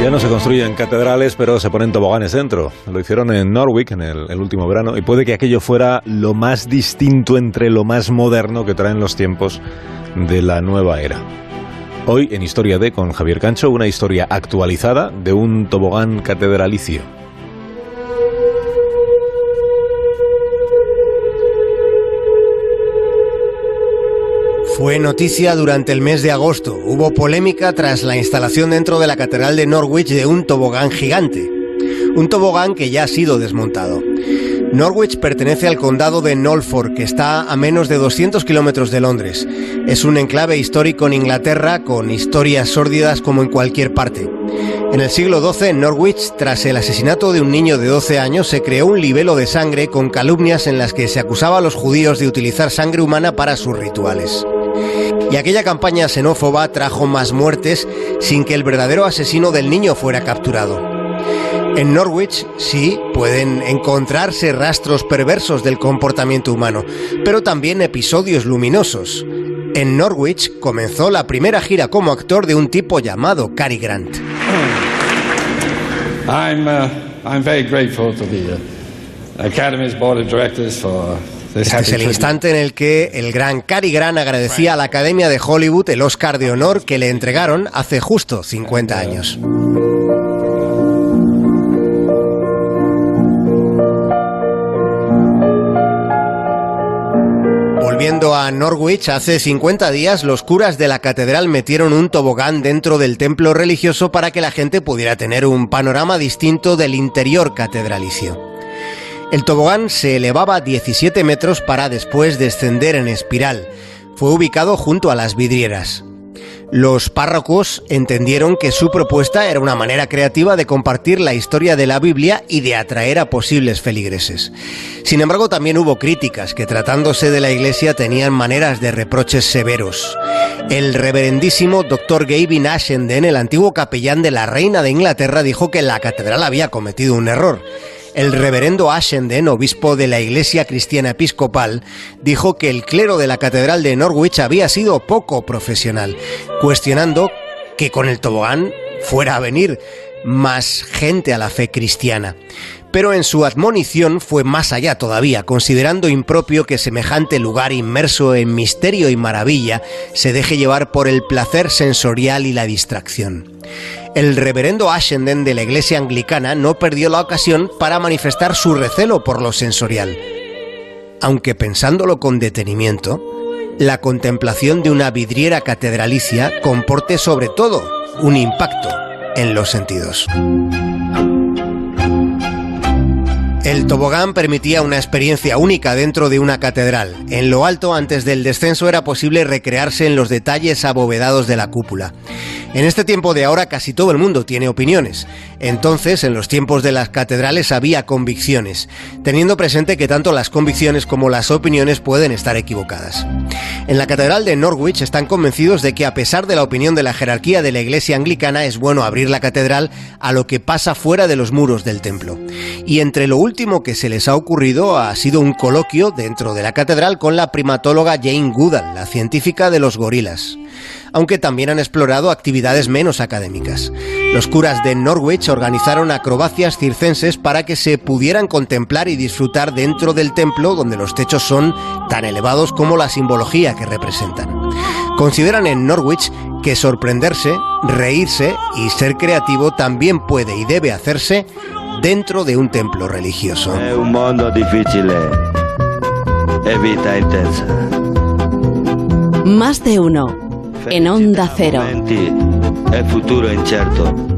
Ya no se construyen catedrales, pero se ponen toboganes dentro. Lo hicieron en Norwich en el, el, último verano y puede que aquello fuera lo más distinto entre lo más moderno que traen los tiempos de la nueva era. Hoy en Historia de con Javier Cancho, una historia actualizada de un tobogán catedralicio. Fue noticia durante el mes de agosto. Hubo polémica tras la instalación dentro de la Catedral de Norwich de un tobogán gigante. Un tobogán que ya ha sido desmontado. Norwich pertenece al condado de Norfolk, que está a menos de 200 kilómetros de Londres. Es un enclave histórico en Inglaterra con historias sórdidas como en cualquier parte. En el siglo XII, en Norwich, tras el asesinato de un niño de 12 años, se creó un libelo de sangre con calumnias en las que se acusaba a los judíos de utilizar sangre humana para sus rituales. Y aquella campaña xenófoba trajo más muertes sin que el verdadero asesino del niño fuera capturado. En Norwich sí pueden encontrarse rastros perversos del comportamiento humano, pero también episodios luminosos. En Norwich comenzó la primera gira como actor de un tipo llamado Cary Grant. I'm, uh, I'm very grateful to the Academy's Board of Directors for este es el instante en el que el gran Cary Grant agradecía a la Academia de Hollywood el Oscar de Honor que le entregaron hace justo 50 años. Volviendo a Norwich, hace 50 días los curas de la catedral metieron un tobogán dentro del templo religioso para que la gente pudiera tener un panorama distinto del interior catedralicio. El tobogán se elevaba 17 metros para después descender en espiral. Fue ubicado junto a las vidrieras. Los párrocos entendieron que su propuesta era una manera creativa de compartir la historia de la Biblia y de atraer a posibles feligreses. Sin embargo, también hubo críticas que tratándose de la iglesia tenían maneras de reproches severos. El reverendísimo Dr. Gavin Ashenden, el antiguo capellán de la reina de Inglaterra, dijo que la catedral había cometido un error el reverendo Ashenden, obispo de la Iglesia Cristiana Episcopal, dijo que el clero de la Catedral de Norwich había sido poco profesional, cuestionando que con el tobogán fuera a venir más gente a la fe cristiana. Pero en su admonición fue más allá todavía, considerando impropio que semejante lugar inmerso en misterio y maravilla se deje llevar por el placer sensorial y la distracción el reverendo Ashenden de la Iglesia Anglicana no perdió la ocasión para manifestar su recelo por lo sensorial. Aunque pensándolo con detenimiento, la contemplación de una vidriera catedralicia comporte sobre todo un impacto en los sentidos. El tobogán permitía una experiencia única dentro de una catedral. En lo alto, antes del descenso, era posible recrearse en los detalles abovedados de la cúpula. En este tiempo de ahora casi todo el mundo tiene opiniones. Entonces, en los tiempos de las catedrales había convicciones, teniendo presente que tanto las convicciones como las opiniones pueden estar equivocadas. En la catedral de Norwich están convencidos de que a pesar de la opinión de la jerarquía de la iglesia anglicana es bueno abrir la catedral a lo que pasa fuera de los muros del templo. Y entre lo último que se les ha ocurrido ha sido un coloquio dentro de la catedral con la primatóloga Jane Goodall, la científica de los gorilas aunque también han explorado actividades menos académicas. Los curas de Norwich organizaron acrobacias circenses para que se pudieran contemplar y disfrutar dentro del templo donde los techos son tan elevados como la simbología que representan. Consideran en Norwich que sorprenderse, reírse y ser creativo también puede y debe hacerse dentro de un templo religioso. Es un mundo difícil. Evita intensa. Más de uno en Onda Cero. El futuro incierto.